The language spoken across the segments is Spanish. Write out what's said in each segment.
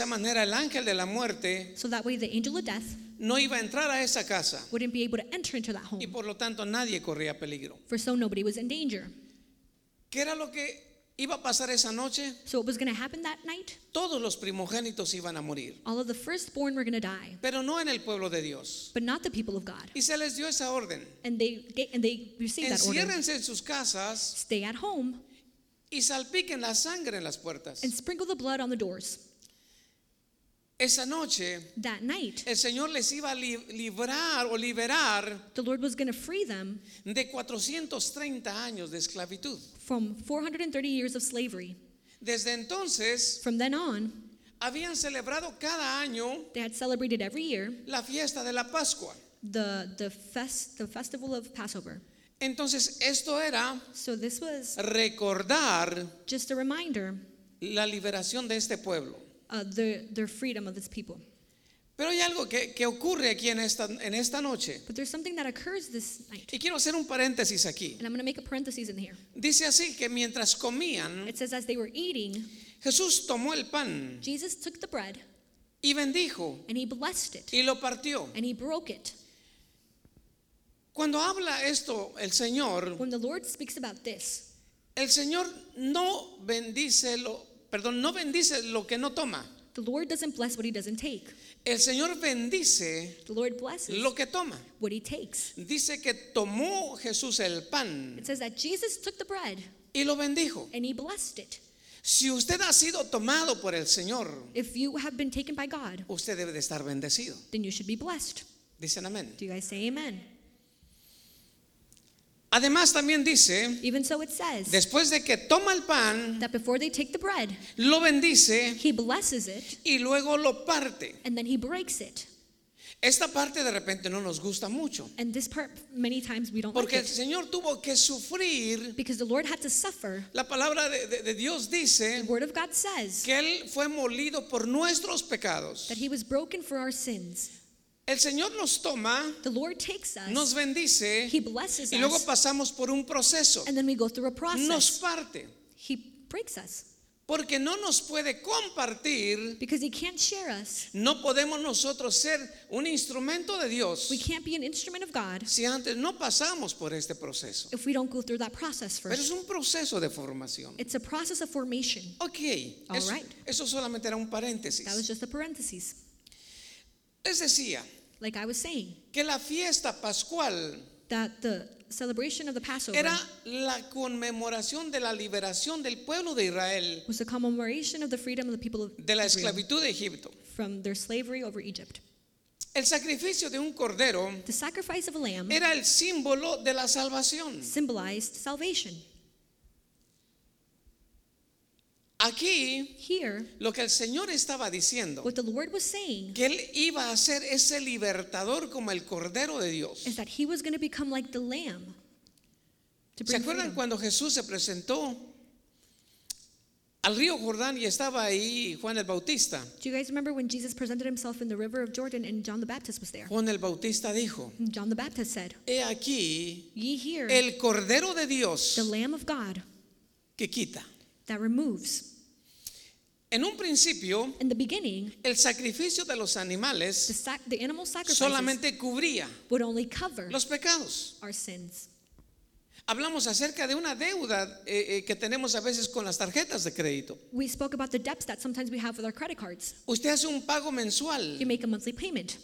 esa manera el ángel de la muerte So that way the angel of death no iba a entrar a esa casa wouldn't be able to enter into that y home. por lo tanto nadie corría peligro. For so nobody was in danger. ¿Qué era lo que iba a pasar esa noche? So what was going to happen that night? Todos los primogénitos iban a morir, All of the firstborn were going to die, pero no en el pueblo de Dios. but not the people of God. Y se les dio esa orden. And they ga- and they received that order. Enciérrense en sus casas Stay at home y salpiquen la sangre en las puertas. and sprinkle the blood on the doors. Esa noche That night, el Señor les iba a li- librar o liberar the Lord was going to free them de 430 años de esclavitud. from 430 years of slavery. Desde entonces From then on, habían celebrado cada año they had celebrated every year la fiesta de la Pascua. the the fest the festival of Passover. Entonces esto era So this was recordar just a reminder la liberación de este pueblo. The their freedom of this people. Pero hay algo que, que ocurre aquí en esta, en esta noche. But there's something that occurs this night. Y quiero hacer un paréntesis aquí. And I'm going to make a parenthesis in here. Dice así que mientras comían, It says as they were eating, Jesús tomó el pan Jesus took the bread y bendijo and he blessed it y lo partió. and he broke it. Cuando habla esto el Señor, When the Lord speaks about this, el Señor no bendice lo, perdón, no bendice lo que no toma. the Lord doesn't bless what he doesn't take. El Señor bendice The Lord blesses lo que toma. what he takes. Dice que tomó Jesús el pan It says that Jesus took the bread y lo bendijo. and he blessed it. Si usted ha sido tomado por el Señor, If you have been taken by God, usted debe de estar bendecido. then you should be blessed. Dicen amén. Do you guys say amen? Además también dice, Even so, it says después de que toma el pan, that before they take the bread, lo bendice he blesses it y luego lo parte. and then he breaks it. Esta parte de repente no nos gusta mucho, And this part, many times we don't like porque el it Señor tuvo que sufrir. because the Lord had to suffer. La palabra de, de- de Dios The dice Word of God says que Él fue molido por nuestros pecados. that he was broken for our sins. El Señor nos toma, The Lord takes us, nos bendice he blesses y luego us, pasamos por un proceso. and then we go through a Nos process. parte, He breaks us porque no nos puede compartir. because he can't share us. No podemos nosotros ser un instrumento de Dios We can't be an instrument of God si antes no pasamos por este proceso. if we don't go through that process Pero es first. un proceso de formación. It's a process of formation. Ok, All eso, right. eso solamente era un That was paréntesis. just a parenthesis. Les decía Like I was saying, que la fiesta pascual that the celebration of the Passover era la conmemoración de la liberación del pueblo de Israel was commemoration of the freedom of the people of de la esclavitud de Egipto. from their slavery over Egypt. El sacrificio de un cordero The sacrifice of a lamb era el símbolo de la salvación. symbolized salvation. Aquí Here, lo que el Señor estaba diciendo, what the Lord was saying que Él iba a ser ese libertador como el cordero de Dios. is that he was going to become like the lamb. To ¿Se bring acuerdan freedom. cuando Jesús se presentó al río Jordán y estaba ahí Juan el Bautista? Do you guys remember when Jesus presented himself in the river of Jordan and John the Baptist was there? Juan el Bautista dijo, And John the Baptist said, he aquí Ye hear el cordero de Dios the Lamb of God que quita. That removes. En un principio, In the beginning, el sacrificio de los the, animales sac- the animal sacrifices solamente cubría would only cover los pecados. our sins. Hablamos acerca de una deuda eh, eh, que tenemos a veces con las tarjetas de crédito. We spoke about the debts that sometimes we have with our credit cards. Usted hace un pago mensual, You make a monthly payment,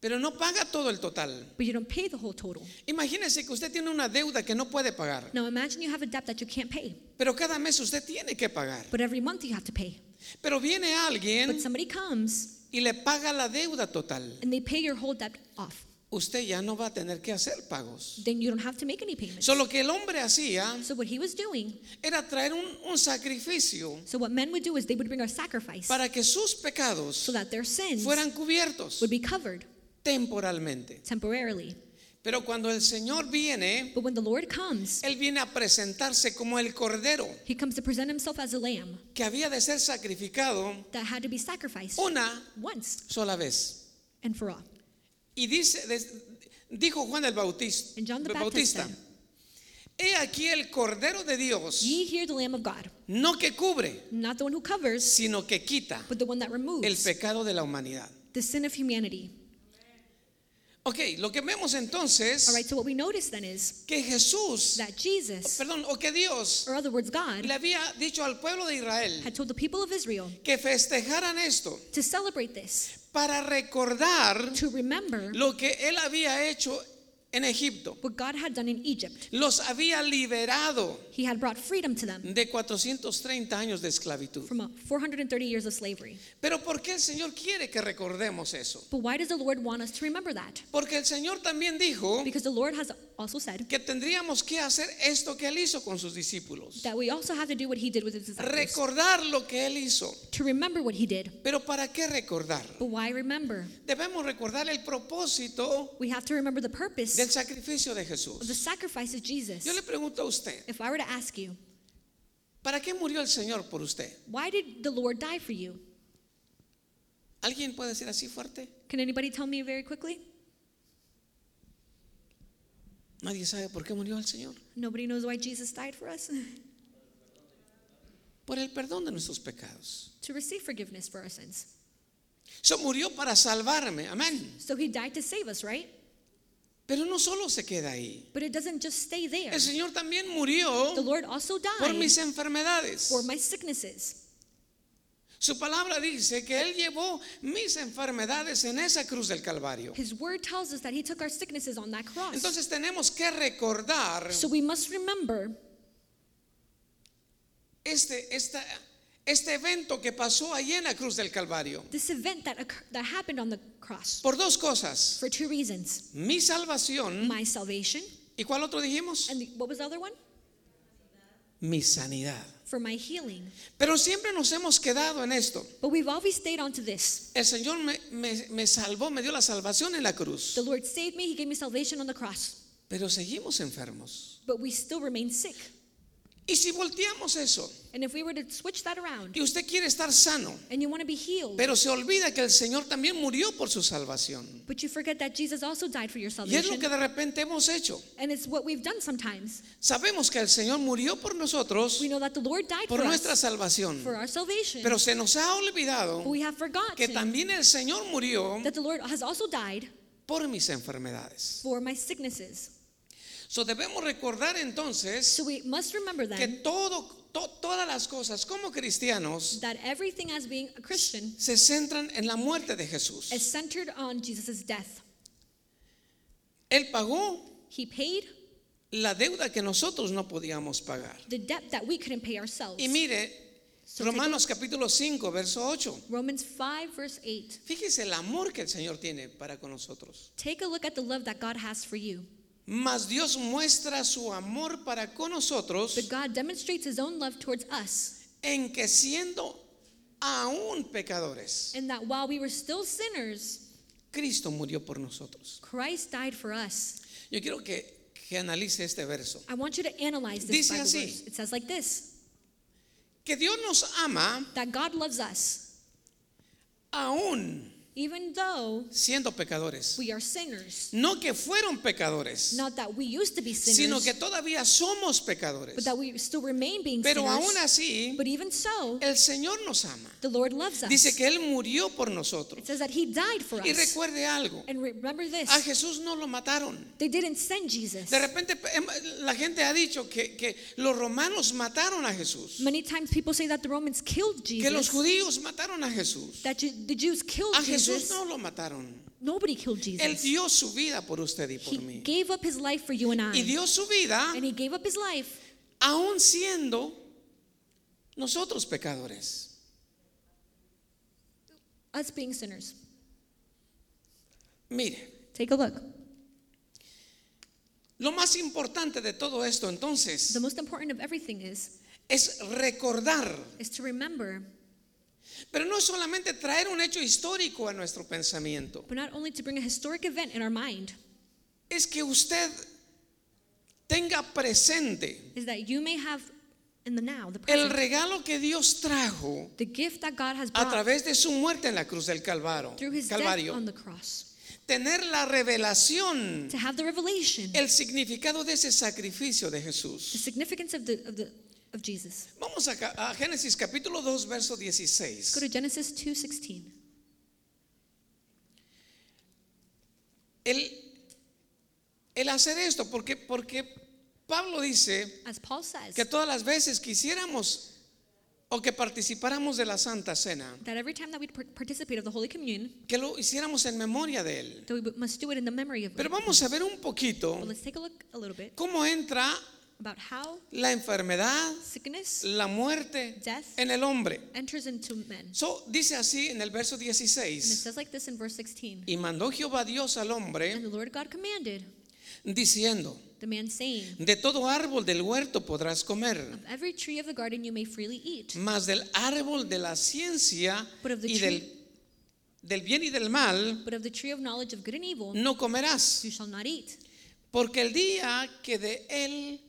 pero no paga todo el total. but you don't pay the whole total. Imagínese que usted tiene una deuda que no puede pagar, Now imagine you have a debt that you can't pay, pero cada mes usted tiene que pagar. but every month you have to pay. Pero viene But alguien somebody comes y le paga la deuda total. and they pay your whole debt off. Usted ya no va a tener que hacer pagos. Then you don't have to make any payments. Solo que el hombre hacía So what he was doing, era traer un, un sacrificio so what men would do is they would bring a sacrifice para que sus pecados so that their sins fueran cubiertos would be covered temporalmente. temporarily. Pero cuando el Señor viene, But when the Lord comes, Él viene a presentarse como el cordero he comes to present himself as a lamb que había de ser sacrificado that had to be sacrificed una once sola vez. and for all. Y dice, dijo Juan el Bautista, And John the Bautista, Baptist said, He aquí el Cordero de Dios, Ye hear the Lamb of God, no que cubre, not the one who covers, sino que quita but the one that el removes pecado de la humanidad. the sin of humanity. Ok, lo que vemos All entonces right, so what we notice then is que Jesús, that Jesus, perdón, o que Dios or other words, God, le había dicho al pueblo de Israel had told the people of Israel que festejaran esto to celebrate this, para recordar to remember lo que él había hecho en Egipto. what God had done in Egypt. Los había liberado He had brought freedom to them de 430 años de esclavitud. from uh, 430 years of slavery. Pero ¿por qué el Señor quiere que recordemos eso? But why does the Lord want us to remember that? Porque el Señor también dijo Because the Lord has also said que tendríamos que hacer esto que él hizo con sus discípulos. that we also have to do what he did with his disciples. Recordar lo que él hizo. To remember what he did. Pero ¿para qué recordar? But why remember? Debemos recordar el propósito We have to remember the purpose del sacrificio de of the Jesús. sacrifice of Jesus. Yo le pregunto a usted, If I were to ask you, ¿para qué murió el Señor por usted? why did the Lord die for you? ¿Alguien puede decir así fuerte? Can anybody tell me very quickly? Nadie sabe por qué murió el Señor. Nobody knows why Jesus died for us. Por el perdón de nuestros pecados. to receive forgiveness for our sins. Eso murió para salvarme. Amén. So he died to save us, right? Pero no solo se queda ahí. But it doesn't just stay there. El Señor también murió The Lord also por died mis enfermedades. for my sicknesses. Su palabra dice que Él llevó mis enfermedades en esa cruz del Calvario. His word tells us that he took our sicknesses on that cross. Entonces tenemos que recordar So we must remember este, esta- este evento que pasó allí en la cruz del Calvario. this event that, occur- that happened on the cross Por dos cosas. for two reasons Mi salvación. my salvation, ¿Y cuál otro dijimos? and the, what was the other one? Mi sanidad. For my healing. Pero siempre nos hemos quedado en esto. But we've always stayed on to this. El Señor me, me- me salvó, me dio la salvación en la cruz. The Lord saved me, he gave me salvation on the cross. Pero seguimos enfermos. But we still remain sick. Y si volteamos eso, And if we were to switch that around y usted quiere estar sano, and you want to be healed, pero se olvida que el Señor también murió por su salvación. but you forget that Jesus also died for your Y es lo salvation. que de repente hemos hecho. And it's what we've done sometimes. Sabemos que el Señor murió por nosotros, We know that the Lord died por for nuestra us salvación. for our salvation. Pero se nos ha olvidado But we have que también el Señor murió that the Lord has also died por mis enfermedades. for my sicknesses. So debemos recordar entonces So we must remember que then todo, to- todas las cosas como cristianos that everything as being a Christian se centran en la muerte de Jesús. is centered on Jesus' death. Él pagó He paid la deuda que nosotros no podíamos pagar. the debt that we couldn't pay ourselves. Y mire, So Romanos capítulo 5, verso 8. Romans 5, verse 8. Fíjese el amor que el Señor tiene para con nosotros. Take a look at the love that God has for you. Mas Dios muestra su amor para con nosotros But God demonstrates his own love towards us, en que siendo aún pecadores, in that while we were still sinners, Cristo murió por nosotros. Christ died for us. Yo quiero que, que analice este verso. I want you to analyze this Dice Bible así. verse. It says like this Que Dios nos ama that God loves us, aún even though siendo pecadores. we are sinners. No que fueron pecadores, Not that we used to be sino sinners, que todavía somos pecadores. but that we still remain being Pero sinners. aún así, But even so, el Señor nos ama. the Lord loves us. Dice que Él murió por nosotros. It says that He died for Y us. recuerde algo, And remember this a Jesús no lo mataron. they didn't send Jesus. De repente em, la gente ha dicho que, que los romanos mataron a Jesús, Many times people say that the Romans killed que los Jesus, judíos mataron a Jesús. that Ju- the Jews killed A Jesús Jesus. no lo mataron. Nobody killed Él Jesus. dio su vida por usted y por He mí. gave up his life for you and Y I. dio su vida And he gave up his life aún siendo nosotros pecadores. us being sinners. Mire, Take a look. lo más importante de todo esto entonces The most important of everything is es recordar, is to remember, pero no solamente traer un hecho histórico a nuestro pensamiento, but not only to bring a historic event in our mind, es que usted tenga presente is that you may have in the now, the el present, regalo que Dios trajo the gift that God has a brought través de su muerte en la cruz del Calvario. through his death Calvario. on the cross. tener la revelación, to have the revelation, el significado de ese sacrificio de the Jesús. significance of the of the of Jesus. Vamos a, a Génesis capítulo 2, verso Let's go 16. to Genesis 2:16. El, el hacer esto, porque, porque Pablo dice As Paul says, que todas las veces que hiciéramos o que participáramos de la Santa Cena, that every time that we par- participate of the Holy Communion, que lo hiciéramos en memoria de Él. that we must do it in the memory of Pero vamos a ver un poquito But let's take a look a little bit cómo entra about how la enfermedad, sickness la muerte Death. en el hombre. enters into men. So, dice así en el verso And it 16, says like this in verse 16. y mandó Jehová Dios al And hombre the Lord God commanded diciendo, the man saying, de todo árbol del huerto podrás comer, Of every tree of the garden you may freely eat, mas del árbol de la ciencia But of the y del, del bien y del mal but of the tree of knowledge of good and evil no comerás, you shall not eat. porque el día que de él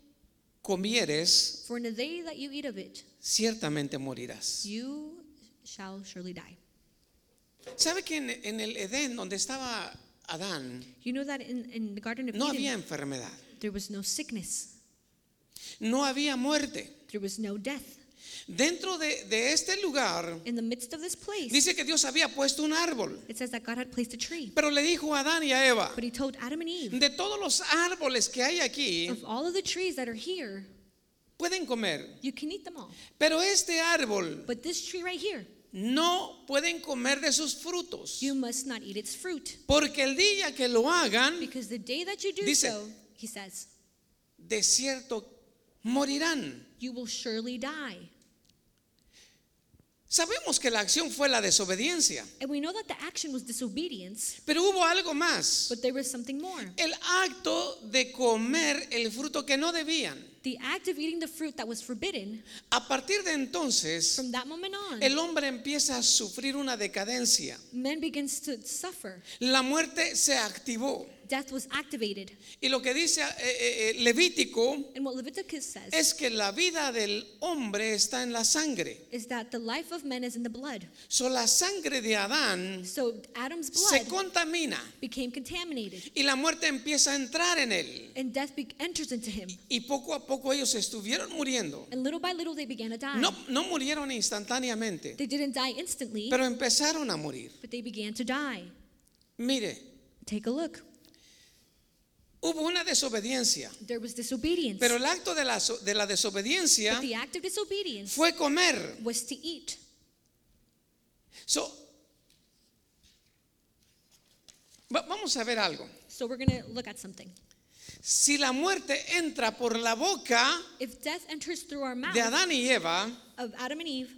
comieres, For in the day that you eat of it, ciertamente morirás. you shall surely die. ¿Sabe que en, en el Edén, donde estaba Adán, You know that in, in the Garden of no Eden, había enfermedad, there was no sickness, no había muerte? there was no death. Dentro de, de este lugar, In the midst of this place, dice que Dios había puesto un árbol, it says that God had placed a tree. pero le dijo a Adán y a Eva, But he told Adam and Eve, de todos los árboles que hay aquí, of all of the trees that are here, pueden comer, you can eat them all. pero este árbol But this tree right here, no pueden comer de sus frutos, you must not eat its fruit. porque el día que lo hagan, Because the day that you do Dice- so, he says, de cierto morirán. you will surely die. Sabemos que la acción fue la desobediencia, And we know that the action was disobedience, pero hubo algo más. but there was something more. El acto de comer el fruto que no debían. The act of eating the fruit that was forbidden, A partir de entonces, from that moment on, el hombre empieza a sufrir una decadencia. man begins to suffer. La muerte se activó. Death was activated. Y lo que dice eh, eh, eh, Levítico And what Leviticus says es que la vida del hombre está en la sangre. is that the life of man is in the blood. So la sangre de Adán So Adam's se blood contamina became contaminated, y la muerte empieza a entrar en él. and death be- enters into him. Y poco a poco ellos estuvieron muriendo. And little by little, they began to die. No, no murieron instantáneamente, They didn't die instantly, pero empezaron a morir. but they began to die. Mire, Take a look. Hubo una desobediencia, There was disobedience. pero el acto de la, so- de la desobediencia but the act of disobedience fue comer. was to eat. So, va- vamos a ver algo. So we're going to look at something. Si la muerte entra por la boca If death enters through our mouth de Adán y Eva, of Adam and Eve,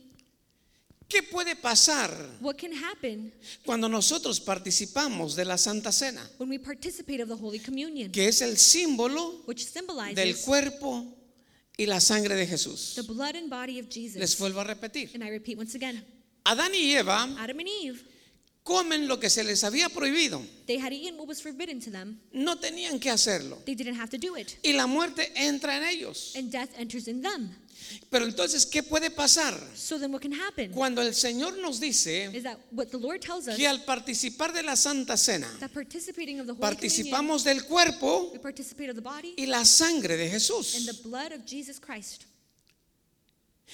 ¿qué puede pasar what can happen cuando nosotros participamos de la Santa Cena? when we participate of the Holy Communion, Que es el símbolo which del symbolizes cuerpo y la sangre de Jesús. the blood and body of Les Jesus? vuelvo a repetir. And I repeat once again Adán y Eva Adam and Eve, comen lo que se les había prohibido. they had eaten what was forbidden to them. No tenían que hacerlo. They didn't have to do it. Y la muerte entra en ellos. And death enters in them. Pero entonces, ¿qué puede pasar? So then what can happen Cuando el Señor nos dice is that what the Lord tells us que al participar de la Santa Cena, that participating of the Holy Communion, participamos del cuerpo we participate of the body y la sangre de and Jesús. the blood of Jesus Christ.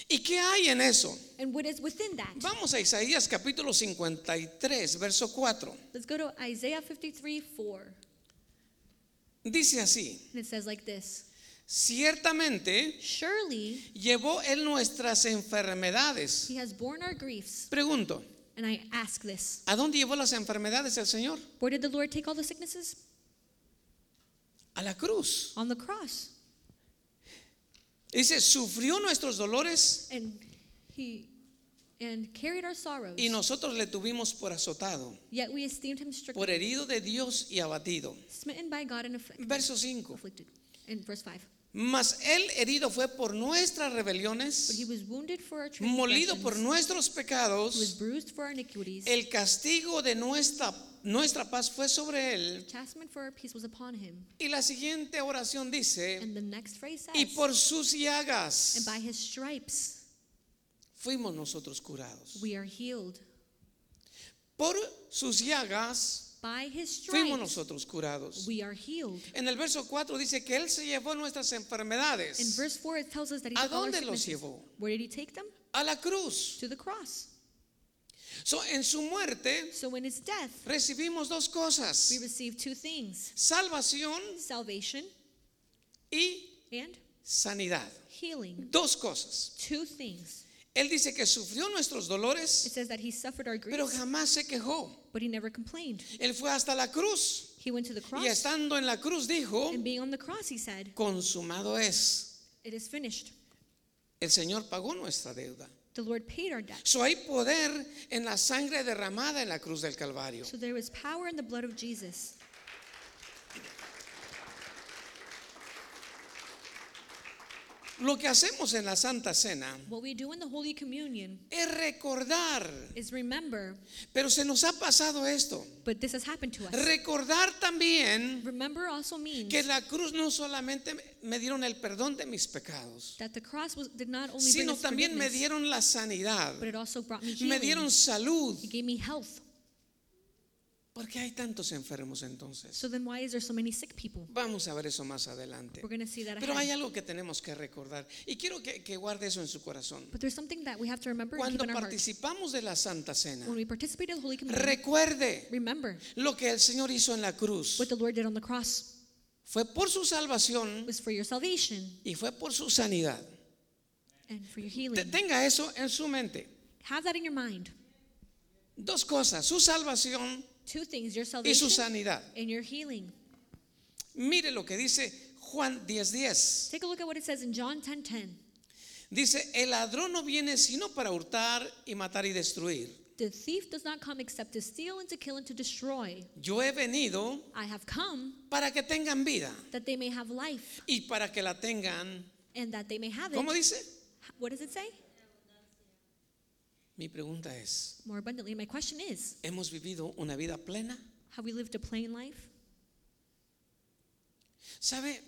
¿Y qué hay en eso? And what is within that? Vamos a Isaías capítulo 53, verso 4. Let's go to Isaiah 53 4. Dice así, And it says like this ciertamente Surely llevó él nuestras enfermedades. he has borne our griefs. Pregunto, And I ask this ¿a dónde llevó las enfermedades el Señor? Where did the Lord take all the sicknesses? A la cruz. On the cross. Dice, sufrió nuestros dolores And he and carried our sorrows. y nosotros le tuvimos por azotado, Yet we esteemed him stricken, por herido de Dios y abatido. smitten by God and afflicted. Verso 5. afflicted. In verse 5. Mas él herido fue por nuestras But rebeliones, he was wounded for our molido por nuestros He was pecados. bruised for our iniquities. El castigo de nuestra, nuestra paz fue sobre él. Y la siguiente oración dice, says, y por sus llagas by his stripes fuimos nosotros curados. we are healed. Por sus llagas By his fuimos stripes, nosotros curados. we are healed. En el verso 4 dice que Él se llevó nuestras In enfermedades verse 4, it tells us that he ¿A dónde los llevó? Where did he take them? a la cruz. To the cross. So, en su muerte So in his death, recibimos dos cosas, we receive two things salvación salvation y and sanidad. healing. Dos cosas. Two things. Él dice que sufrió nuestros It dolores, says that he suffered our pero griefs, jamás se quejó. but he never complained. Él fue hasta la cruz He went to the cross, y estando en la cruz dijo, and being on the cross, he said, consumado es. It is finished. El Señor pagó nuestra deuda. The Lord paid our debt. So hay poder en la sangre derramada en la cruz del Calvario. So there was power in the blood of Jesus. Lo que hacemos en la Santa Cena es recordar, is remember, pero se nos ha pasado esto. but this has happened to us. Recordar también Remember also means que la cruz no solamente me dieron el perdón de mis pecados, that the cross was, did not only bring sino también me dieron la sanidad, but it also brought me dieron salud. It gave me health. ¿Por qué hay tantos enfermos entonces? So then why is there so many sick people? Vamos a ver eso más adelante. We're see that Pero hay ahead. algo que tenemos que recordar y quiero que, que guarde eso en su corazón. But there's something that we have to remember and keep Cuando in our heart. participamos de la Santa Cena, When we participate in the Holy Communion, recuerde remember lo que el Señor hizo en la cruz. what the Lord did on the cross Fue por su salvación was for your salvation y fue por su sanidad. and for your Te- healing. Tenga eso en su mente. Have that in your mind. Dos cosas, su salvación Two things, your y su salvation sanidad. and your healing. Mire lo que dice Juan 10:10. Take a look at what it says in John 10:10. Dice, el ladrón no viene sino para hurtar y matar y destruir. The thief does not come except to steal and to kill and to destroy. Yo he venido I have come para que tengan vida that they may have life y para que la tengan. and that they may have it. ¿Cómo dice? What does it say? Mi pregunta es, More abundantly. My question is, ¿hemos vivido una vida plena? have we lived a plain life? ¿Sabe?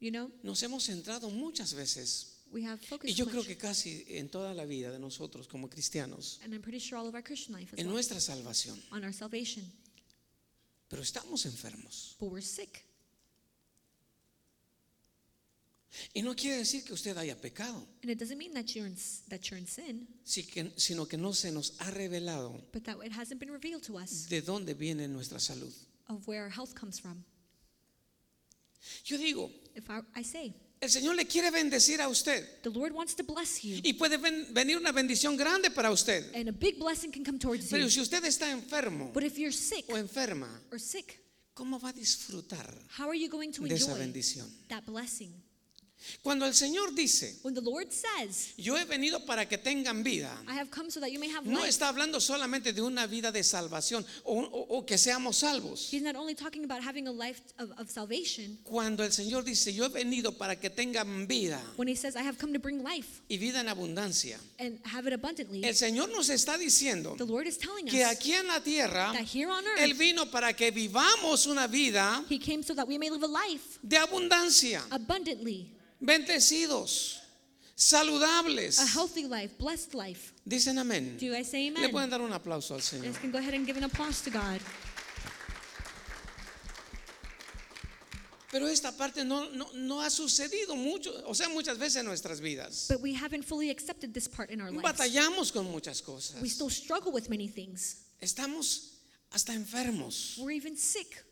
You know, Nos hemos centrado muchas veces we have y focused yo much, creo que casi en toda la vida de nosotros como cristianos and I'm pretty sure all of our Christian life as en well, nuestra salvación, on our salvation. pero estamos enfermos. But we're sick. Y no quiere decir que usted haya pecado, And it doesn't mean that you're in, that you're in sin, si que- sino que no se nos ha revelado but that it hasn't been revealed to us de dónde viene nuestra salud. of where our health comes from. Yo digo, If I, I say, el Señor le quiere bendecir a usted the Lord wants to bless you, y puede ven- venir una bendición grande para usted. and a big blessing can come towards Pero you. si usted está enfermo But if you're sick o enferma, or sick, ¿cómo va a disfrutar how are you going to de esa enjoy bendición? that blessing? Cuando el Señor dice, When the Lord says, yo he venido para que tengan vida, I have come so that you may have no life, está hablando solamente de una vida de salvación o, o- o que seamos salvos. He's not only talking about having a life of, of salvation. Cuando el Señor dice, yo he venido para que tengan vida When He says, I have come to bring life y vida en abundancia, and have it abundantly, el Señor nos está diciendo the Lord is telling que us aquí en la tierra that here on Él earth, vino para que vivamos una vida He came so that we may live a life de abundancia, abundantly, bendecidos, saludables. a healthy life, blessed life. Dicen amén. Do guys say Le amen? pueden dar un aplauso al Señor. can go ahead and give an applause to God. Pero esta parte no, no, no ha sucedido mucho, o sea, muchas veces en nuestras vidas. But we haven't fully accepted this part in our lives. Batallamos con muchas cosas. We still struggle with many things. Estamos hasta enfermos. We're even sick.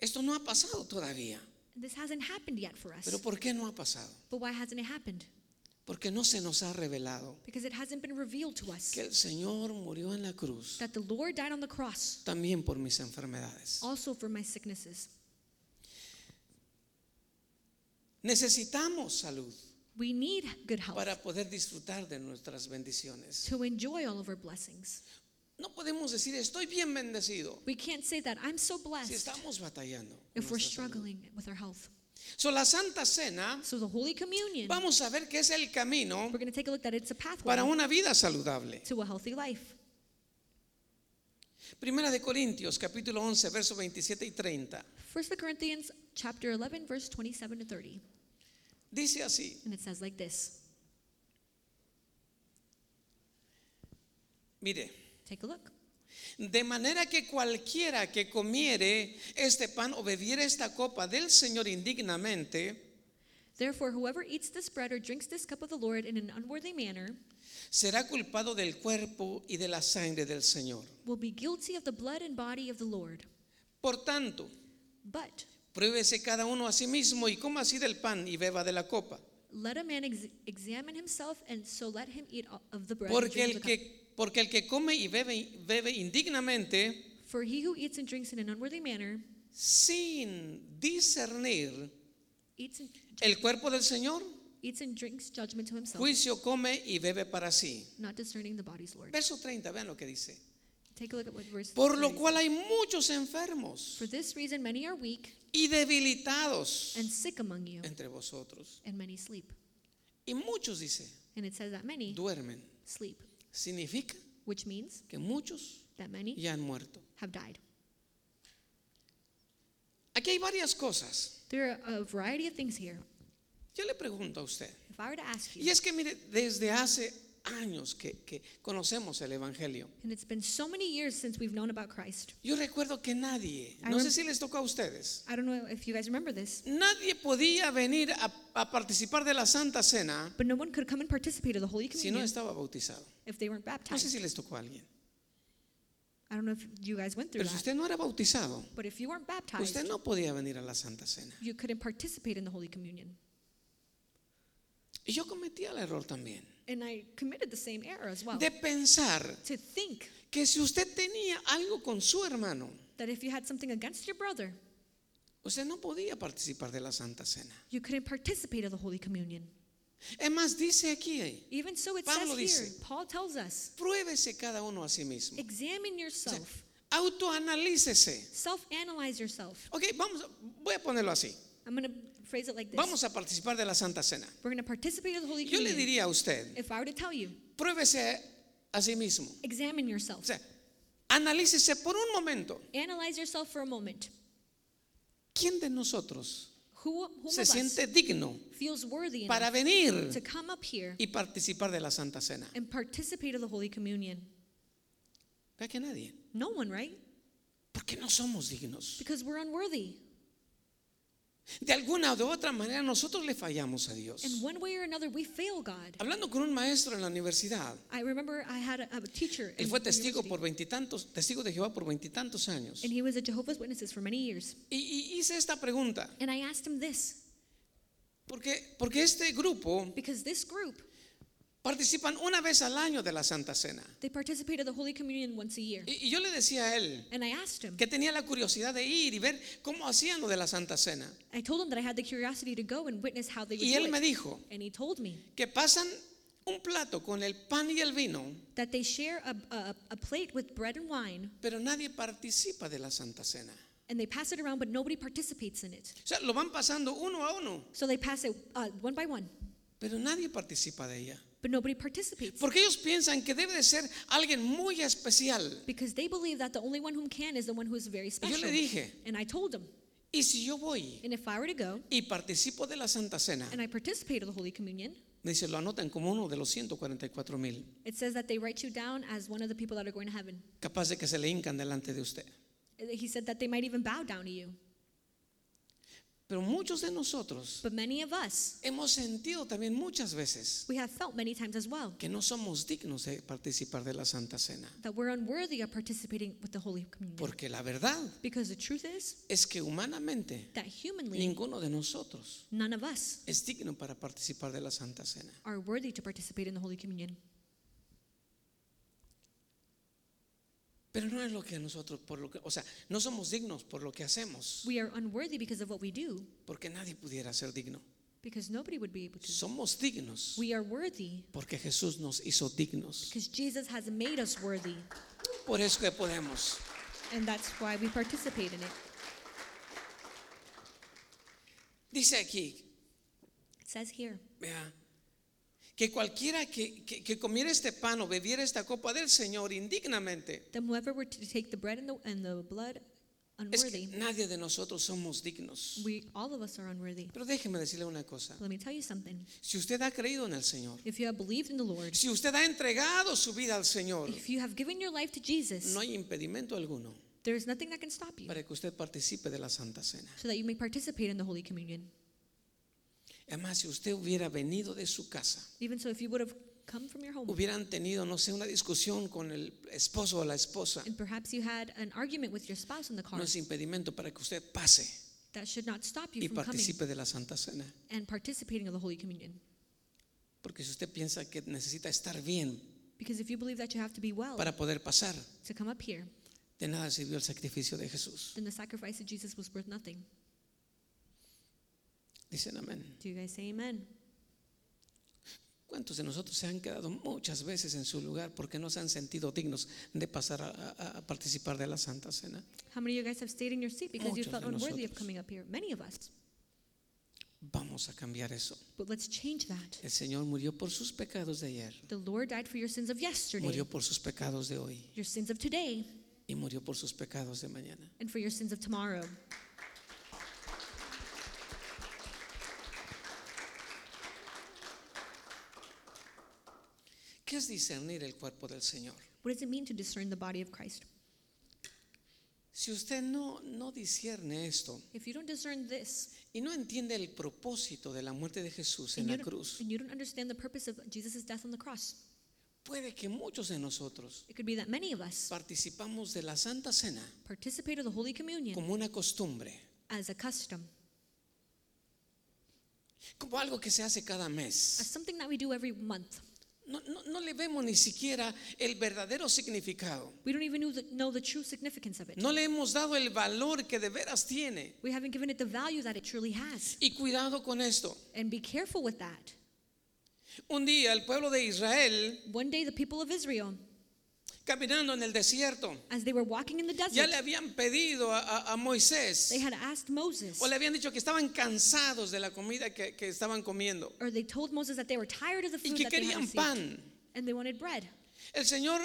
Esto no ha pasado todavía. This hasn't happened yet for us. Pero ¿por qué no ha pasado? But why hasn't it happened? Porque no se nos ha revelado Because it hasn't been revealed to us que el Señor murió en la cruz that the Lord died on the cross también por mis enfermedades. also for my sicknesses. Necesitamos salud We need good health para poder disfrutar de nuestras bendiciones. to enjoy all of our blessings. No podemos decir estoy bien bendecido We can't say that I'm so si blessed estamos batallando. con if we're nuestra salud. struggling with our health. So, la Santa Cena, So the Holy Communion, vamos a ver que es el camino we're going to take a look that it's a pathway para una vida saludable. to a healthy life. Primera de Corintios, capítulo 11, versos 27 y 30. 1 Corinthians chapter 11 verse 27 to 30. Dice así, And it says like this. Mire, Take a look. de manera que cualquiera que comiere este pan o bebiere esta copa del Señor indignamente, Therefore, whoever eats this bread or drinks this cup of the Lord in an unworthy manner será culpado del cuerpo y de la sangre del Señor. will be guilty of the blood and body of the Lord. Por tanto, But pruébese cada uno a sí mismo y coma así del pan y beba de la copa. let a man ex- examine himself, and so let him eat of the bread. and Porque drink el of the cup. que, porque el que come y bebe, bebe indignamente, For he who eats and drinks in an unworthy manner sin discernir eats and, el cuerpo del Señor, eats and drinks judgment to himself, juicio come y bebe para sí. not discerning the body's Lord. Verso 30, vean lo que dice. Take a look at what verse. Por lo 30 cual hay muchos enfermos For this reason, many are weak y debilitados and sick among you, entre vosotros. and many sleep. Y muchos, dice, And it says that many duermen. sleep, Significa which means que muchos that many ya han muerto. have died. Aquí hay varias cosas. There are a variety of things here. Yo le pregunto a usted. If I were to ask Y you, es que mire, desde hace años que, que conocemos el Evangelio. and it's been so many years since we've known about Christ. Yo recuerdo que nadie, I no sé si les tocó a ustedes, I don't know if you guys remember this, nadie podía venir a, a participar de la Santa Cena but no one could come and participate of the Holy si no Communion estaba bautizado. if they weren't No sé baptized. si les tocó a alguien. I don't know if you guys went through Pero si that. usted no era bautizado, But if you weren't baptized, usted no podía venir a la Santa Cena. you couldn't participate in the Holy Communion. Y yo cometía el error también And I committed the same error as well. de pensar To think que si usted tenía algo con su hermano, that if you had something against your brother, usted no podía participar de la Santa Cena. you couldn't participate of the Holy Communion. Es más, dice aquí, Even so, it Pablo says here, dice- Paul tells us, pruébese cada uno a sí mismo. examine yourself, autoanalícese. self-analyze yourself. Ok, vamos, voy a ponerlo así. I'm going to phrase it like this. Vamos a participar de la Santa Cena. We're going to participate of the Holy Yo le Communion. diría a usted, If I were to tell you, pruébese a sí mismo. examine O yourself. sea, analícese por un momento. Analyze yourself for a moment. ¿Quién de nosotros Who, whom se of siente digno feels worthy para enough venir to come up here y participar de la Santa Cena? and participate of the Holy Communion? ¿Verdad que nadie? No one, right? Porque no somos dignos. Because we're unworthy. De alguna o de otra manera nosotros le fallamos a Dios. In one way or another, we fail God. Hablando con un maestro en la universidad, I remember I had a, a teacher. él fue testigo por veintitantos, testigo de Jehová por veintitantos años. And he was a Jehovah's Witnesses for many years. Y, y hice esta pregunta, And I asked him this porque, porque este grupo because this group, participan una vez al año de la Santa Cena. they participate of the Holy Communion once a year. Y, y yo le decía a él And I asked him, que tenía la curiosidad de ir y ver cómo hacían lo de la Santa Cena. I told him that I had the curiosity to go and witness how they would Y do él me it. dijo And he told me que pasan un plato con el pan y el vino, that they share a, a, a plate with bread and wine pero nadie participa de la Santa Cena. and they pass it around, but nobody participates in it. O sea, lo van pasando uno a uno, So they pass it uh, one by one, pero nadie participa de ella. But nobody participates Porque ellos piensan que debe de ser alguien muy especial. because they believe that the only one who can is the one who is very Y yo special. le dije, And I told him, y si yo voy and if I were to go y participo de la Santa Cena, and I participate of the Holy Communion, dice, lo anotan como uno de los 144 mil, it says that they write you down as one of the people that are going to heaven. capaz de que se le hincan delante de usted. He said that they might even bow down to you. Pero muchos de nosotros But many of us, hemos sentido también muchas veces we have felt many times as well que no somos dignos de participar de la Santa Cena. that we're unworthy of participating with the Holy Communion. Porque la verdad Because the truth is es que humanamente that humanly, ninguno de nosotros none of us es digno para participar de la Santa Cena. are worthy to participate in the Holy Communion. Pero no es lo que nosotros, por lo que, o sea, no somos dignos por lo que hacemos, We are unworthy because of what we do, porque nadie pudiera ser digno. because nobody would be able to. Somos dignos We are worthy porque Jesús nos hizo dignos. because Jesus has made us worthy, Por eso que podemos. and that's why we participate in it. Dice aquí, It says here vea, que cualquiera que, que, que comiera este pan o bebiera esta copa del Señor indignamente, that whoever were to take the bread and the, and the blood Es que nadie de nosotros somos dignos. We all of us are unworthy. Pero déjeme decirle una cosa. Let me tell you something. Si usted ha creído en el Señor, If you have believed in the Lord, si usted ha entregado su vida al Señor, if you have given your life to Jesus, no hay impedimento alguno there is nothing that can stop you para que usted participe de la Santa Cena. so that you may participate in the Holy Communion. Además, si usted hubiera venido de su casa, Even so, if you would have come from your home hubieran tenido, no sé, una discusión con el esposo o la esposa, and perhaps you had an argument with your spouse in the car, no es impedimento para que usted pase that should not stop you y from coming participe de la Santa Cena. and participating of the Holy Communion. Porque si usted piensa que necesita estar bien Because if you believe that you have to be well para poder pasar, to come up here, de nada sirvió el sacrificio de Jesús. then the sacrifice of Jesus was worth nothing. Dicen amén. Do you guys say amen? ¿Cuántos de nosotros se han quedado muchas veces en su lugar porque no se han sentido dignos de pasar a, a- a participar de la Santa Cena? How many of you guys have stayed in your seat because you Muchos felt de unworthy of nosotros. coming up here? Many of us. Vamos a cambiar eso. But let's change that. El Señor murió por sus pecados de ayer, The Lord died for your sins of yesterday, murió por sus pecados de hoy your sins of today, y murió por sus pecados de mañana. and for your sins of tomorrow. ¿Qué es discernir el cuerpo del Señor? What does it mean to discern the body of Christ? Si usted no, no discierne esto If you don't discern this, y no entiende el propósito de la muerte de Jesús en and you, la don't, cruz, and you don't understand the purpose of Jesus' death on the cross, puede que muchos de nosotros it could be that many of us participamos de la Santa Cena participate of the Holy Communion como una costumbre, as a custom, como algo que se hace cada as mes. something that we do every month. No, no- no le vemos ni siquiera el verdadero significado. We don't even know the, know the true significance of it. No le hemos dado el valor que de veras tiene. We haven't given it the value that it truly has. Y cuidado con esto. And be careful with that. Un día el pueblo de Israel, One day, the people of Israel, caminando en el desierto, as they were walking in the ya desert, le habían pedido a, a- a Moisés they had asked Moses, o le habían dicho que estaban cansados de la comida que, que estaban comiendo or they told Moses that they were tired of the y food que that they had querían pan. and they wanted bread. El Señor,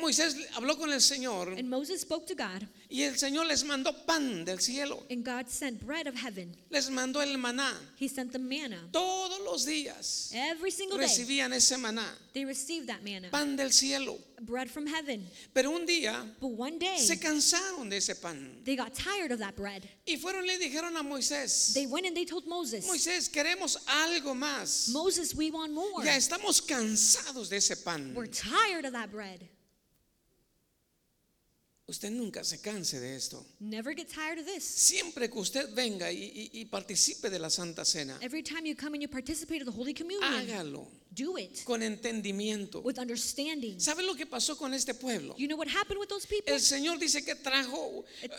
Moisés habló con el Señor And Moses spoke to God, y el Señor les mandó pan del cielo, and God sent bread of heaven. les mandó el maná. He sent them manna. Todos los días Every single day, recibían ese maná, they received that manna, pan del cielo. bread from heaven. Pero un día But one day, se cansaron de ese pan they got tired of that bread. y fueron y le dijeron a Moisés, They went and they told Moses, Moisés, queremos algo más. Moses, we want more. Ya estamos cansados de ese pan. We're tired of that bread. Usted nunca se canse de esto. Never get tired of this. Siempre que usted venga y, y- y participe de la Santa Cena, Every time you come and you participate of the Holy Communion, hágalo do it con entendimiento. with understanding. ¿Sabe lo que pasó con este pueblo? You know what happened with those people? El Señor dice que trajo eh,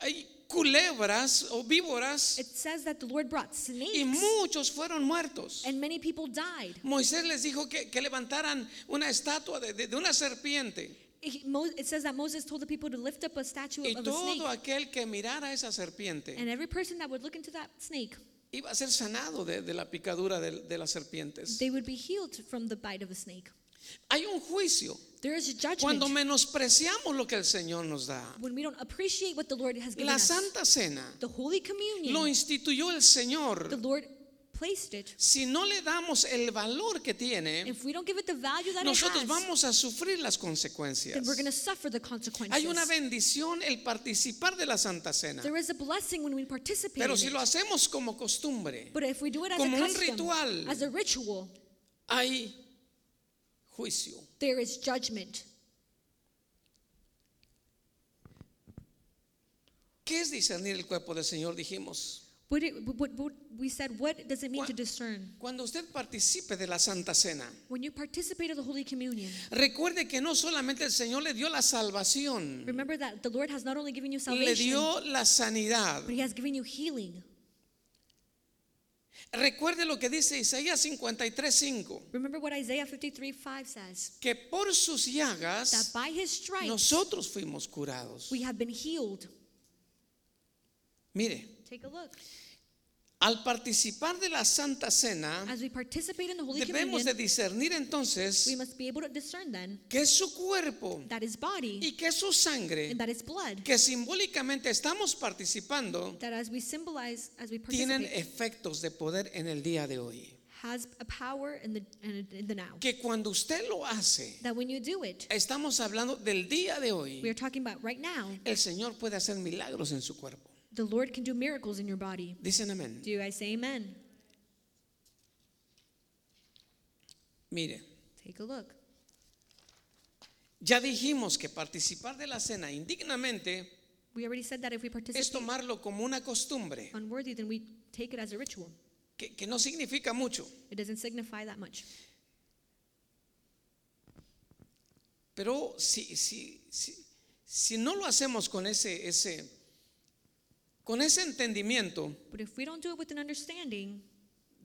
hay culebras o víboras It says that the Lord brought y snakes muchos fueron muertos. and many people died. Moisés les dijo que, que levantaran una estatua de, de- de una serpiente It says that Moses told the people to lift up a statue y of a snake, todo aquel que mirara esa serpiente and every person that would look into that snake, iba a ser sanado de, de la picadura de, de las serpientes. they would be healed from the bite of a snake. Hay un juicio There is a cuando judgment menospreciamos lo que el Señor nos da. when we don't appreciate what the Lord has given La us. Santa Cena The Holy lo instituyó el the Señor. Lord placed it. Si no le damos el valor que tiene, If we don't give it the value that nosotros it has, vamos a sufrir las consecuencias. then we're going to suffer the consequences. Hay una bendición el participar de la Santa Cena. There is a blessing when we participate Pero si lo hacemos como costumbre, But if we do it as como a un custom, ritual. as a ritual, hay juicio. there is judgment. ¿Qué es discernir el cuerpo del Señor? Dijimos. What, it, what, what we said, what does it mean to discern? Cuando usted participe de la Santa Cena, When you participate of the Holy Communion, recuerde que no solamente el Señor le dio la salvación, remember that the Lord has not only given you le salvation, dio la sanidad. but He has given you healing. Recuerde lo que dice Isaías 53:5, Remember what Isaiah 53 5 says que por sus that llagas by His stripes nosotros fuimos curados. we have been healed. Mire, Take a look. Al participar de la Santa Cena, As we participate in the Holy debemos de Communion, discernir we entonces must be able to discern then que es su cuerpo that his body y que es su sangre and that his blood, que simbólicamente estamos participando that as we symbolize, as we tienen participate, efectos de poder en el día de hoy. has a power in the, in in the now. Que cuando usted lo hace, That when you do it, estamos hablando del día de we hoy, are talking about right now, el Señor puede hacer milagros en su cuerpo. The Lord can do miracles in your body. Dicen amén. Do you guys say amen? Mire, Take a look. ya dijimos que participar de la cena indignamente We already said that if we es participate tomarlo como una costumbre, unworthy, then we take it as a ritual. que, que no significa mucho. It doesn't signify that much. Pero si, si, si, si no lo hacemos con ese, ese, con ese entendimiento, But if we don't do it with an understanding,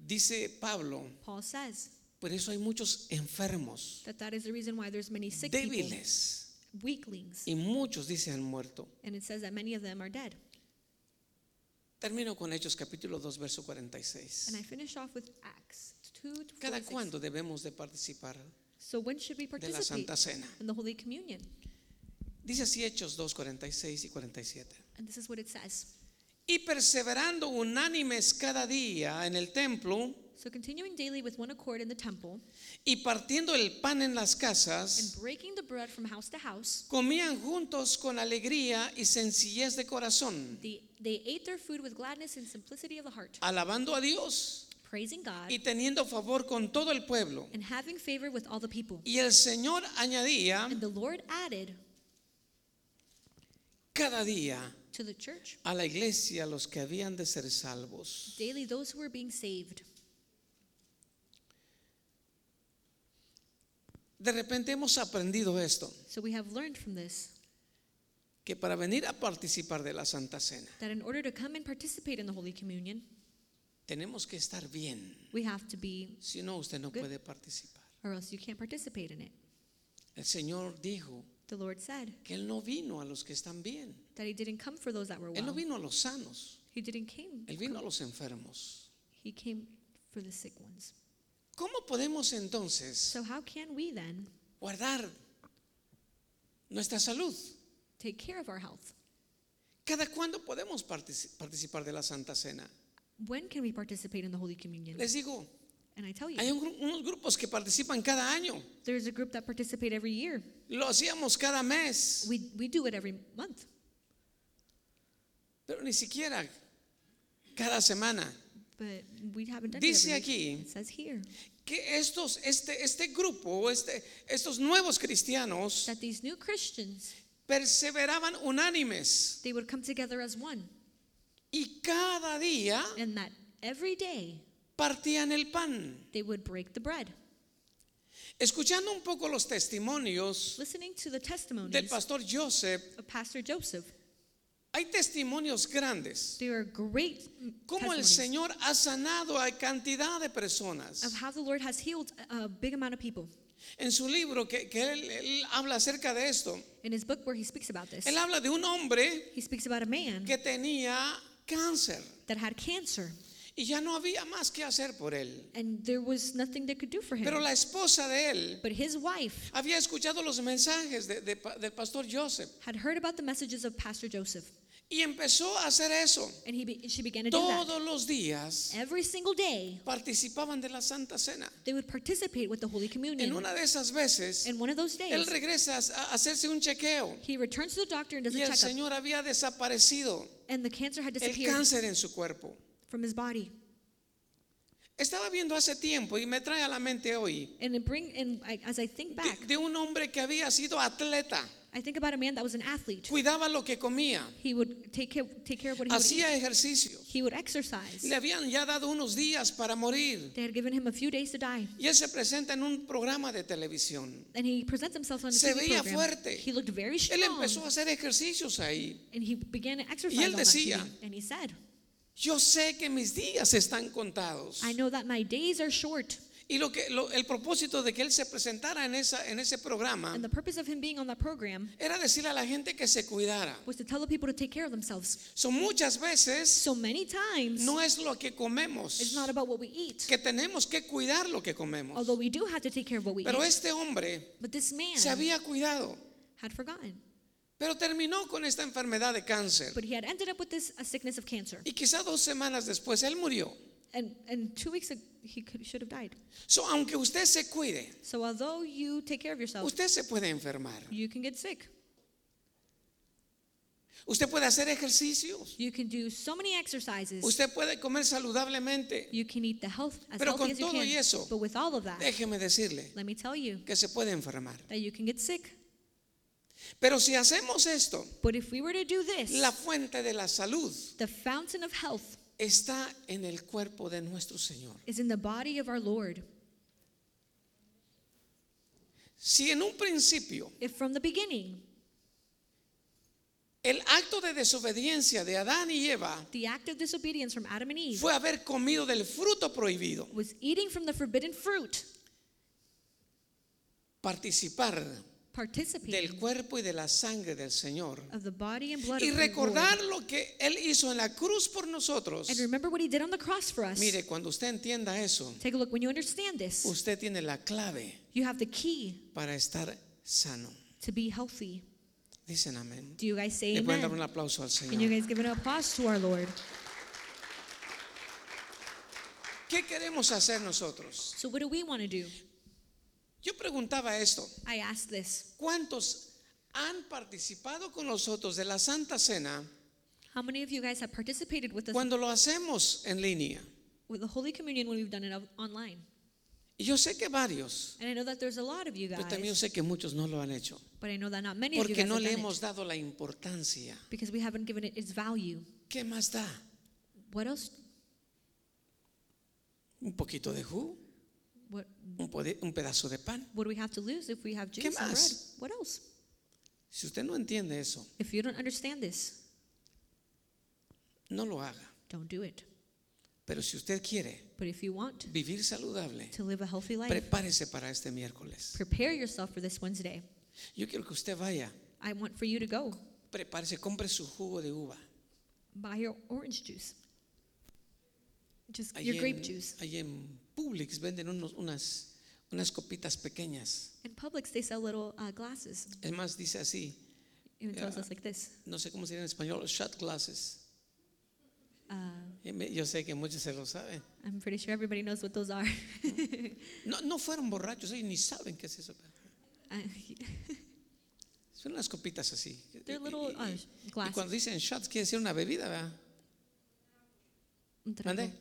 dice Pablo, Paul says por eso hay muchos enfermos, that that is the reason why there's many sick people, débiles, weaklings, y muchos dice han muerto. and it says that many of them are dead. Termino con Hechos capítulo 2, verso 46. And I finish off with Acts 2 to ¿Cada 46. cuándo debemos de participar So when should we de la participate Santa Cena? in the Holy Communion? Dice así Hechos 2, 46 y 47. And this is what it says. Y perseverando unánimes cada día en el templo So continuing daily with one accord in the temple y partiendo el pan en las and casas, breaking the bread from house to house, comían juntos con alegría y sencillez de corazón, they, they ate their food with gladness and simplicity of the heart, alabando a Dios praising God y teniendo favor con todo el pueblo. and having favor with all the people. Y el Señor añadía And the Lord added cada día to the church a la iglesia los que habían de ser salvos. daily those who were being saved. De repente hemos aprendido esto, So we have learned from this que para venir a participar de la Santa Cena that in order to come and participate in the Holy Communion, tenemos que estar bien, we have to be, si no usted no Good. puede participar. or else you can't participate in it. El Señor dijo The Lord said que Él no vino a los que están bien, that He didn't come for those that were Él no well. vino a los sanos, He didn't came. Él vino a los enfermos. He came for the sick ones. ¿Cómo podemos entonces So how can we then guardar nuestra salud? take care of our health? ¿Cada cuándo podemos partici- participar de la Santa Cena? When can we participate in the Holy Communion? Les digo, And I tell you, hay un gru- unos grupos que participan cada año. there's a group that participate every year. Lo hacíamos cada mes, We, we do it every month, pero ni siquiera cada semana. but we haven't done Dice it aquí-. It says here Que estos, este, este grupo, este, estos nuevos cristianos that these new Christians, perseveraban unánimes they would come together as one, y cada día and that every day partían el pan. they would break the bread. Escuchando un poco los testimonios Listening to the del testimonies pastor Joseph, of Pastor Joseph, hay testimonios grandes. they are great Cómo el testimonies Señor ha sanado a cantidad de personas. of how the Lord has healed a big amount of people. En su libro que, que él, él habla acerca de esto, In his book where he speaks about this, él habla de un hombre he speaks about a man que tenía cáncer that had cancer, y ya no había más que hacer por él. and there was nothing they could do for him. Pero la esposa de él But his wife había escuchado los mensajes de- de pa- del pastor Joseph had heard about the messages of Pastor Joseph, y empezó a hacer eso. and he be, she began to do that. Todos los días Every single day, participaban de la Santa Cena. they would participate with the Holy En una de esas veces, And one of those él days, regresa a hacerse un chequeo he returns to the doctor and does y el checkup, Señor había desaparecido el cáncer en su cuerpo. from his body. Estaba viendo hace tiempo y me trae a la mente hoy bring, think de, back, de un hombre que había sido atleta, I think about a man that was an athlete. cuidaba lo que comía, He would take care, take care of what he would hacía ejercicios. He would exercise. Le habían ya dado unos días para morir. They had given him a few days to die. Y él se presenta en un programa de televisión. And he presents himself on a Se TV veía program. fuerte. He looked very Él strong. empezó a hacer ejercicios ahí. And he began to exercise Y él decía. And he said, Yo sé que mis días están contados I know that my days are short. Y lo que, lo- el propósito de que él se presentara en, esa, en ese programa And the purpose of him being on that program era decirle a la gente que se cuidara. was to tell the people to take care of themselves. Son muchas veces So many times, no es lo que comemos, it's not about what we eat. que tenemos que cuidar lo que comemos. Although we do have to take care of what we Pero eat. este hombre But this man se había cuidado, had forgotten. pero terminó con esta enfermedad de cáncer. But he had ended up with this a sickness of cancer. Y quizá dos semanas después él murió. And, and two weeks ago, he could, should have died. So, aunque usted se cuide, So although you take care of yourself, usted se puede enfermar. you can get sick. Usted puede hacer ejercicios. You can do so many exercises. Usted puede comer saludablemente. You can eat the health as Pero healthy con as you todo y can. eso, But with all of that, Déjeme decirle let me tell you que se puede enfermar. that you can get sick. Pero si hacemos esto, But if we were to do this, la fuente de la salud the fountain of health está en el cuerpo de nuestro Señor. is in the body of our Lord. Si en un principio If from the beginning, el acto de desobediencia de Adán y Eva the act of disobedience from Adam and Eve fue haber comido del fruto prohibido, was eating from the forbidden fruit, participar del cuerpo y de la sangre del Señor y recordar lo que Él hizo en la cruz por nosotros. And remember what he did on the cross for us. Mire, cuando usted entienda eso, Take a look. When you understand this, usted tiene la clave you have the key para estar sano. to be healthy. Dicen amén. Do you guys say Le pueden dar un aplauso al Can you Señor. guys give an applause to our Lord? ¿Qué queremos hacer nosotros? So what do we want to do? Yo preguntaba esto. I asked this. ¿Cuántos han participado con nosotros de la Santa Cena How many of you guys have participated with us cuando lo hacemos en línea? with the Holy Communion when we've done it o- online? Y yo sé que varios, And I know that there's a lot of you pero también guys, sé que muchos no lo han hecho. but I know that not many of you Porque guys no have le done hemos it dado la importancia. because we haven't given it its value. ¿Qué más da? What else? Un poquito de jugo, What un, pedazo de pan. what do we have to lose if we have ¿Qué juice and bread? más? What else? Si usted no entiende eso, If you don't understand this, no lo haga. don't do it. Pero si usted quiere But if you want vivir saludable, to live a healthy life, prepárese para este miércoles. prepare yourself for this Wednesday. Yo quiero que usted vaya, I want for you to go prepárese, compre su jugo de uva. buy your orange juice. Just Allí your grape en, juice. allí en Publix venden unos- unas, unas copitas pequeñas. In Publix, they sell little uh, glasses. Es más, dice así, Even tells Yeah. us like this. no sé cómo se dice en español, shot glasses. Uh, Yo sé que muchos se lo saben. I'm pretty sure everybody knows what those are. No, no fueron borrachos, ellos ni saben qué es eso. Uh, Son unas copitas así. They're little uh, y- y glasses. cuando dicen shots, quiere decir una bebida, ¿verdad? Un trago. ¿Mande?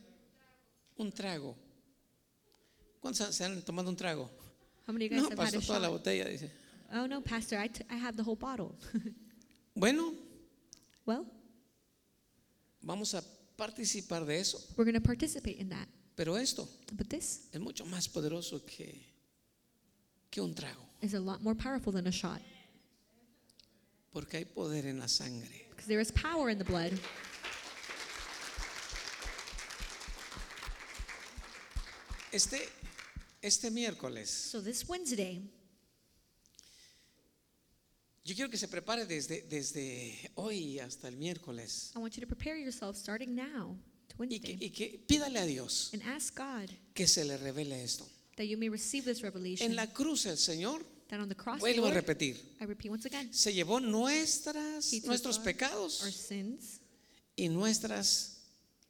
Un trago. ¿Cuántos se han tomado un trago? How many of you guys No, have had pasó a toda la botella, dice. Oh no, Pastor, I, t- I have the whole bottle. Bueno, well, vamos a participar de eso. we're going to participate in that. Pero esto But this es mucho más poderoso que, que un trago. is a lot more powerful than a shot Porque hay poder en la sangre. because there is power in the blood. Este, este miércoles, So this Wednesday, yo quiero que se prepare desde, desde hoy hasta el miércoles. I want you to prepare yourself starting now to Y que, y que pídale a Dios and ask God que se le revele esto. that you may receive this revelation. En la cruz el Señor, that on the cross, vuelvo a Lord, repetir, I repeat once again, se llevó nuestras, nuestros pecados our sins y nuestras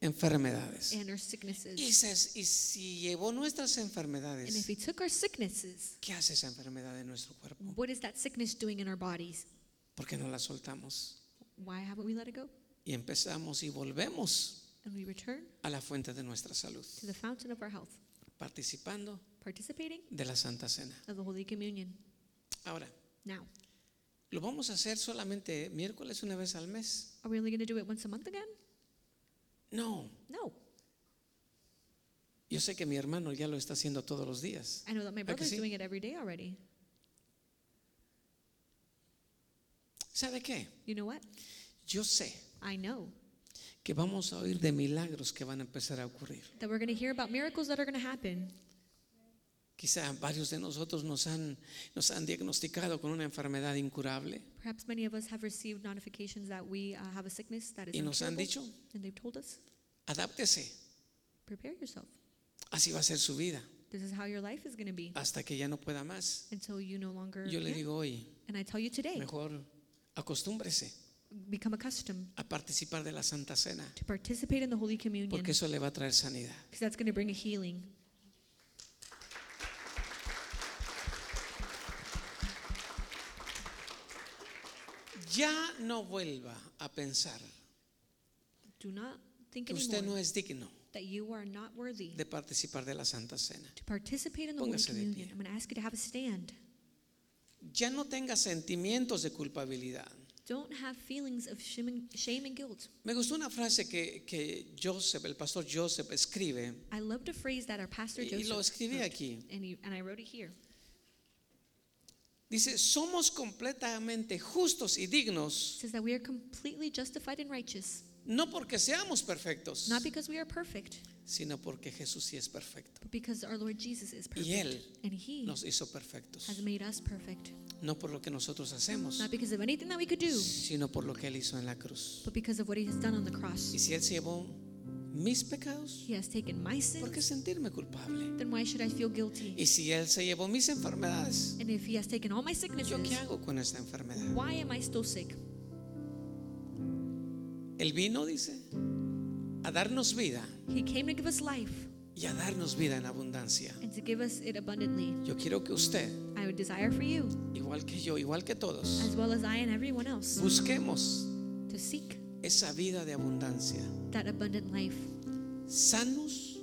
enfermedades. and our sicknesses. Y, se- y si llevó nuestras And if enfermedades, He took our sicknesses, ¿qué hace esa enfermedad en nuestro cuerpo? what is that sickness doing in our bodies? ¿Por qué no la soltamos? Why haven't we let it go? Y empezamos y volvemos And we return a la fuente de nuestra salud, to the fountain of our health, participando participating de la Santa Cena. of the Holy Communion. Ahora, Now, ¿lo vamos a hacer solamente miércoles una vez al mes? are we only going to do it once a month again? No, No. yo sé que mi hermano ya lo está haciendo todos los días. I know that my ¿A que brother's sí? doing it every day already. ¿Sabe qué? You know what? Yo sé I know que vamos a oír de milagros que van a empezar a ocurrir. that we're going to hear about miracles that are going to happen. Quizá varios de nosotros nos han, nos han diagnosticado con una enfermedad incurable Perhaps many of us have received notifications that we uh, have a sickness that is y nos han incurable, dicho, and they've told us, adáptese, prepare yourself. así va a ser su vida, This is how your life is going to be hasta que ya no pueda más. until you no longer. Yo le digo hoy, And I tell you today, mejor acostúmbrese become accustomed a participar de la Santa Cena, to participate in the Holy Communion porque eso le va a traer sanidad. because that's going to bring a healing. Ya no vuelva a pensar Do not think que usted anymore no es digno that you are not worthy de participar de la Santa Cena. to participate in the Holy Póngase de Communion. pie. I'm going to ask you to have a stand. Ya no tenga sentimientos de culpabilidad. Don't have feelings of shame and, shame and guilt. Me gustó una frase que, que Joseph, el pastor Joseph, escribe I loved a phrase that our pastor y, y lo Joseph escribí wrote, aquí. and, he, and I wrote it here. Dice, somos completamente justos y dignos, says that we are completely justified and righteous, no porque seamos perfectos, not because we are perfect, sino porque Jesús sí es perfecto. but because our Lord Jesus is perfect. Y Él and He nos hizo perfectos, has made us perfect, no por lo que nosotros hacemos, not because of anything that we could do, sino por lo que Él hizo en la cruz. but because of what He has done on the cross. Y si Él se llevó mis pecados, He has taken my ¿por qué sins, sentirme culpable? then why should I feel guilty? Y si Él se llevó mis enfermedades, And if He has taken all my ¿yo sicknesses, qué hago con esta enfermedad? why am I still sick? Él vino, dice, a darnos vida He came to give us life y a darnos vida en abundancia. and to give us it abundantly. Yo quiero que usted, I would desire for you, igual que yo, igual que todos, as well as I and everyone else, busquemos to seek esa vida de abundancia. that abundant life, Sanos,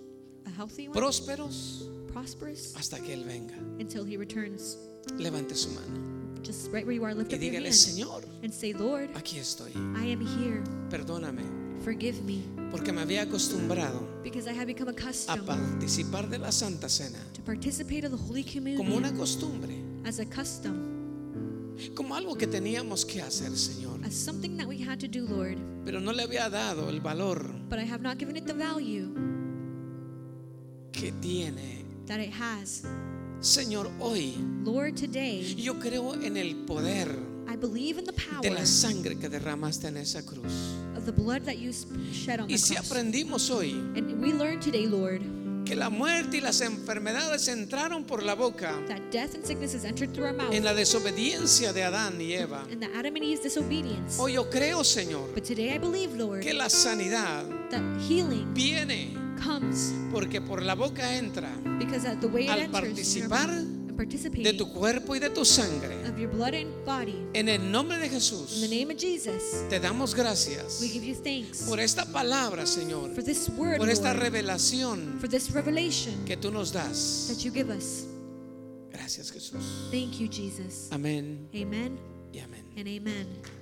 a healthy one, prósperos, prosperous, hasta que Él venga. until He returns. Levante su mano Just right where you are, lift y up your dígale, hand Señor, and say, Lord, aquí estoy. I am here. Perdóname, Forgive me, porque me había acostumbrado because I have become a accustomed participar de la Santa Cena to participate of the Holy como una Communion costumbre, as a custom, como algo que teníamos que hacer, Señor. as something that we had to do, Lord. Pero no le había dado el valor But I have not given it the value que tiene. that it has. Señor, hoy Lord, today, yo creo en el poder I believe in the power de la sangre que derramaste en esa cruz. of the blood that you shed on Y the si cross. aprendimos hoy And we learn today, Lord, que la muerte y las enfermedades entraron por la boca that death and sickness has entered through our mouth en la desobediencia de Adán y Eva. and the Adam and Eve's disobedience. Hoy yo creo, Señor, But today I believe, Lord, que la sanidad viene comes porque por la boca entra because of the way it al participar de tu cuerpo y de tu sangre. En el nombre de Jesús, te damos gracias we give you thanks por esta palabra, Señor, for this word, por esta revelación for this revelation que tú nos das. Gracias, Jesús. Thank you, Jesus. Amén Amen y amén.